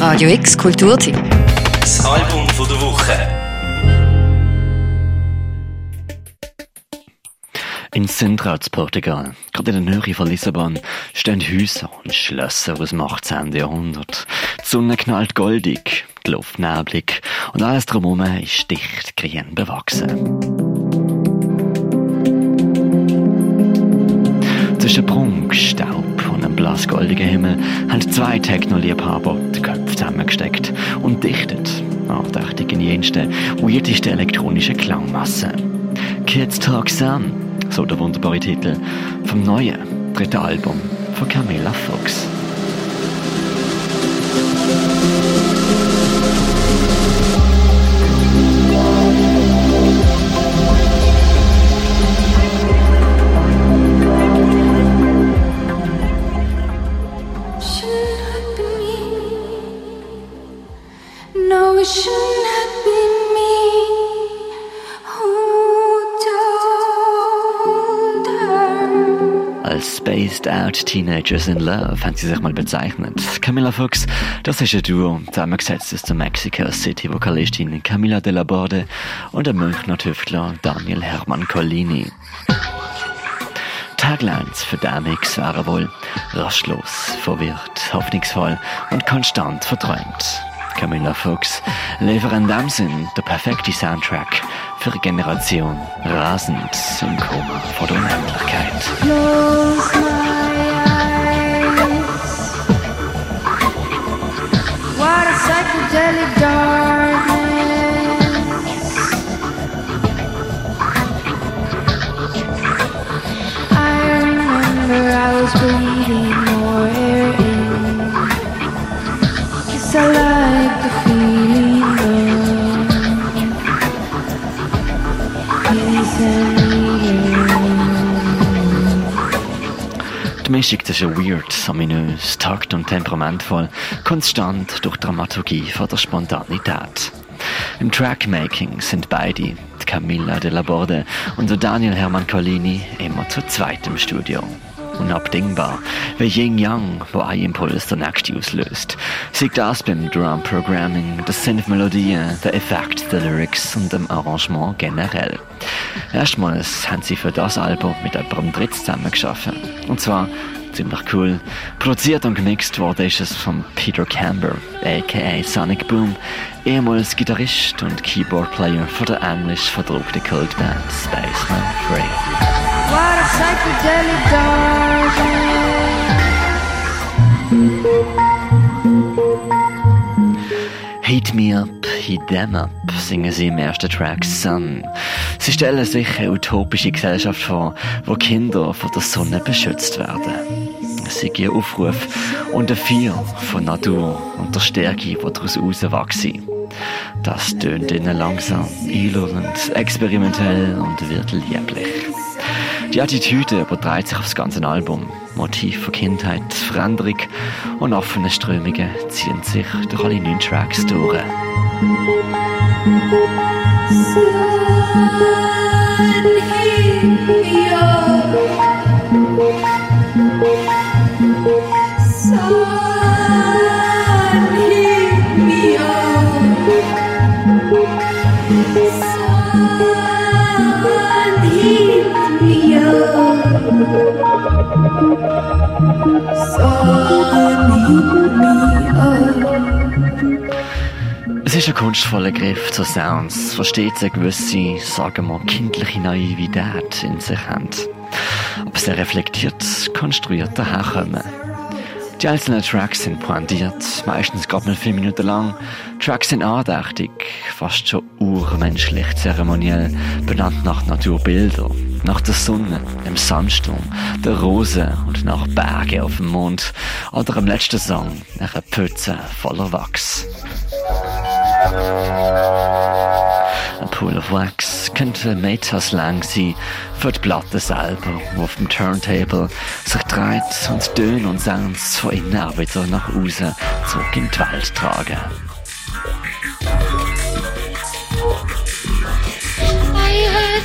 Radio X Kulturteam. Das Album von der Woche. In Sintra, Portugal, gerade in der Nähe von Lissabon, stehen Häuser und Schlösser aus dem 18. Jahrhundert. Die Sonne knallt goldig, die Luft neblig und alles drumherum ist dicht grün bewachsen. Zwischen Prunk, Staub und einem blassgoldigen Himmel haben zwei Techno-Liebhaber die Köpfe zusammengesteckt und dichtet, nachdächtig in jensten, weirdeste elektronische Klangmasse. Kids Talk Sun, so der wunderbare Titel vom neuen dritten Album von Camilla Fox. Spaced Out Teenagers in Love haben sie sich mal bezeichnet. Camilla Fox, das ist ein Duo, zusammengesetzt aus der Mexico City Vokalistin Camila de la Borde und der Münchner Tüftler Daniel Hermann Collini. Taglines für den waren wohl rastlos, verwirrt, hoffnungsvoll und konstant verträumt. Camilla Fox liefert in dem Sinn der perfekte Soundtrack für eine Generation rasend im Koma vor der Unendlichkeit. Die Mischung zwischen weird, ominös, takt und temperamentvoll, konstant durch Dramaturgie von der Spontanität. Im Trackmaking sind beide, Camilla de la Borde und Daniel Hermann Collini, immer zu zweit im Studio. Unabdingbar, wie Yin-Yang, wo ein Impuls der nächste auslöst. Sieht das beim Drum-Programming, der Synth-Melodien, der Effekt, der Lyrics und dem Arrangement generell. Erstmals haben sie für das Album mit jemandem Dritt zusammengeschaffen. Und zwar ziemlich cool. Produziert und gemixt wurde ist es von Peter Camber, aka Sonic Boom, ehemals Gitarrist und Keyboard-Player von der englisch verdruckten Kultband Spaceman Free. What a psychedelic. Heat me up, heat them up, singen sie im ersten Track Sun. Sie stellen sich eine utopische Gesellschaft vor, wo Kinder von der Sonne beschützt werden. Es ist ein Aufruf und ein Vier von Natur und der Stärke, die daraus herauswachsen. Das tönt ihnen langsam, einladend, experimentell und wird lieblich. Die Attitüde überträgt sich auf das ganze Album. Motiv von Kindheit, Veränderung und offene Strömungen ziehen sich durch alle neun Tracks durch. Es ist ein kunstvoller Griff zu Sounds, die stets eine gewisse, sagen wir, kindliche Naivität in sich haben. Aber sehr reflektiert, konstruiert daherkommen. Die einzelnen Tracks sind pointiert, meistens gerade mal vier Minuten lang. Tracks sind andächtig, fast schon urmenschlich zeremoniell, benannt nach Naturbildern, nach der Sonne, dem Sandsturm, der Rose und nach Bergen auf dem Mond oder im letzten Song nach einer Pfütze voller Wachs. Ein Pool of Wax könnte Metaslang sein für die Platte selber, die auf dem Turntable sich dreht und Töne und Sounds von innen auch wieder nach außen zurück in die Welt tragen. I had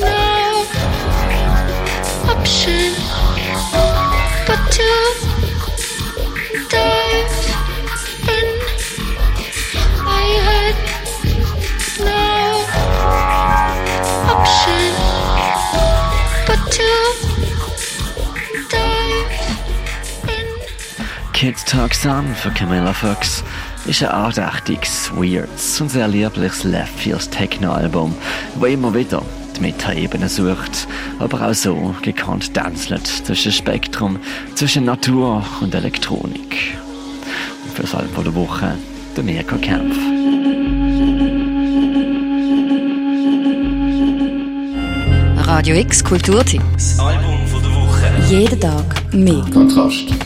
no option but to Kids Talk Sun für Camilla Fox ist ein andächtiges, weirdes und sehr liebliches Left-Field Techno-Album, wo immer wieder die Metaebene sucht, aber auch so gekannt tänzelt zwischen Spektrum, zwischen Natur und Elektronik. Und für das Album der Woche der Mirko Kempf. Radio X Kulturtipp. Das Album von der Woche. Jeden Tag mehr. Kontrast.